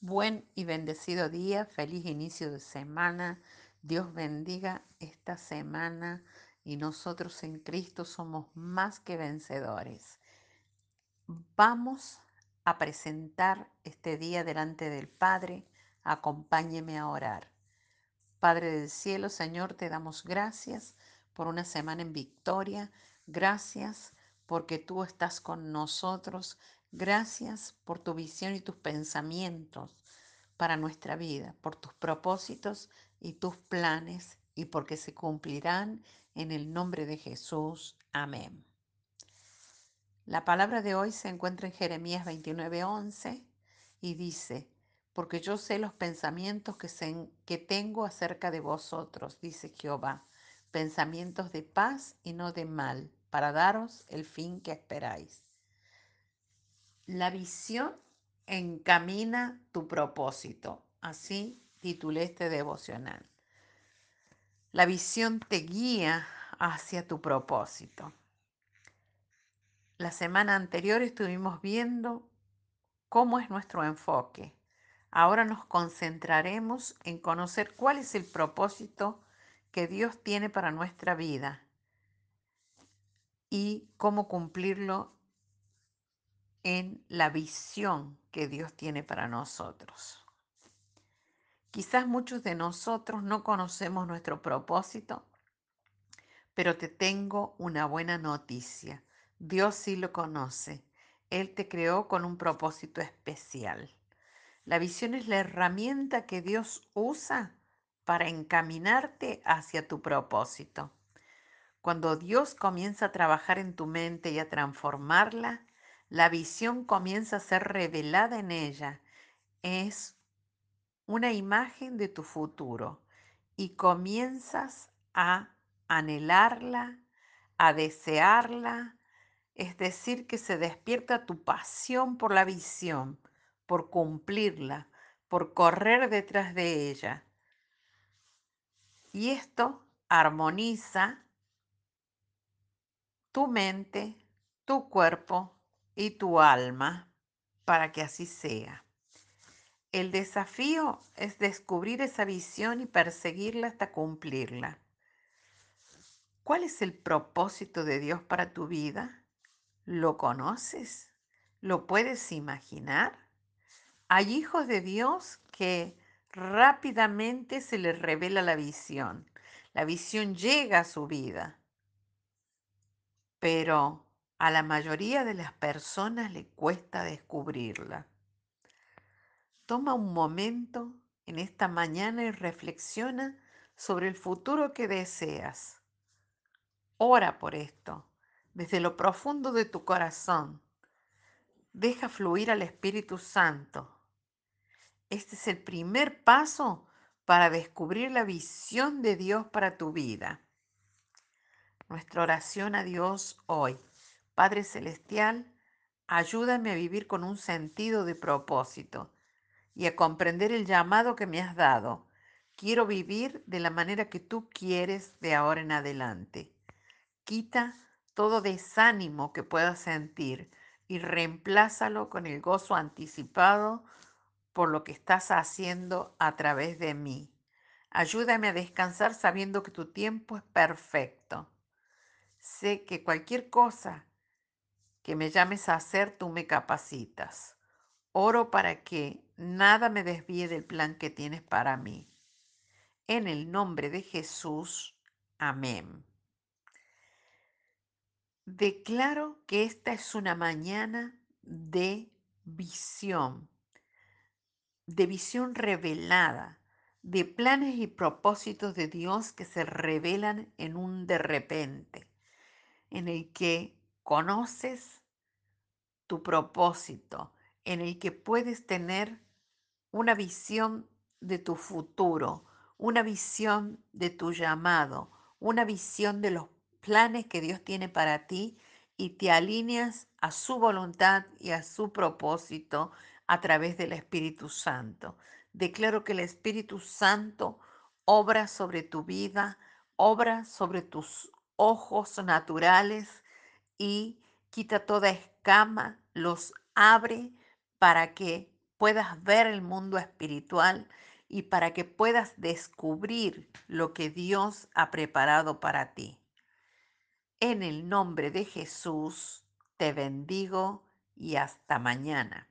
Buen y bendecido día, feliz inicio de semana. Dios bendiga esta semana y nosotros en Cristo somos más que vencedores. Vamos a presentar este día delante del Padre. Acompáñeme a orar. Padre del cielo, Señor, te damos gracias por una semana en victoria. Gracias porque tú estás con nosotros. Gracias por tu visión y tus pensamientos para nuestra vida, por tus propósitos y tus planes y porque se cumplirán en el nombre de Jesús. Amén. La palabra de hoy se encuentra en Jeremías 29:11 y dice, porque yo sé los pensamientos que, que tengo acerca de vosotros, dice Jehová, pensamientos de paz y no de mal, para daros el fin que esperáis. La visión encamina tu propósito, así titulé este devocional. La visión te guía hacia tu propósito. La semana anterior estuvimos viendo cómo es nuestro enfoque. Ahora nos concentraremos en conocer cuál es el propósito que Dios tiene para nuestra vida y cómo cumplirlo en la visión que Dios tiene para nosotros. Quizás muchos de nosotros no conocemos nuestro propósito, pero te tengo una buena noticia. Dios sí lo conoce. Él te creó con un propósito especial. La visión es la herramienta que Dios usa para encaminarte hacia tu propósito. Cuando Dios comienza a trabajar en tu mente y a transformarla, la visión comienza a ser revelada en ella. Es una imagen de tu futuro y comienzas a anhelarla, a desearla, es decir, que se despierta tu pasión por la visión, por cumplirla, por correr detrás de ella. Y esto armoniza tu mente, tu cuerpo y tu alma para que así sea. El desafío es descubrir esa visión y perseguirla hasta cumplirla. ¿Cuál es el propósito de Dios para tu vida? ¿Lo conoces? ¿Lo puedes imaginar? Hay hijos de Dios que rápidamente se les revela la visión. La visión llega a su vida, pero a la mayoría de las personas le cuesta descubrirla. Toma un momento en esta mañana y reflexiona sobre el futuro que deseas. Ora por esto, desde lo profundo de tu corazón. Deja fluir al Espíritu Santo. Este es el primer paso para descubrir la visión de Dios para tu vida. Nuestra oración a Dios hoy. Padre Celestial, ayúdame a vivir con un sentido de propósito y a comprender el llamado que me has dado. Quiero vivir de la manera que tú quieres de ahora en adelante. Quita todo desánimo que pueda sentir y reemplázalo con el gozo anticipado por lo que estás haciendo a través de mí. Ayúdame a descansar sabiendo que tu tiempo es perfecto. Sé que cualquier cosa que me llames a hacer, tú me capacitas. Oro para que nada me desvíe del plan que tienes para mí. En el nombre de Jesús, amén. Declaro que esta es una mañana de visión, de visión revelada, de planes y propósitos de Dios que se revelan en un de repente, en el que conoces tu propósito, en el que puedes tener una visión de tu futuro, una visión de tu llamado, una visión de los planes que Dios tiene para ti y te alineas a su voluntad y a su propósito a través del Espíritu Santo. Declaro que el Espíritu Santo obra sobre tu vida, obra sobre tus ojos naturales y quita toda escama, los abre para que puedas ver el mundo espiritual y para que puedas descubrir lo que Dios ha preparado para ti. En el nombre de Jesús te bendigo y hasta mañana.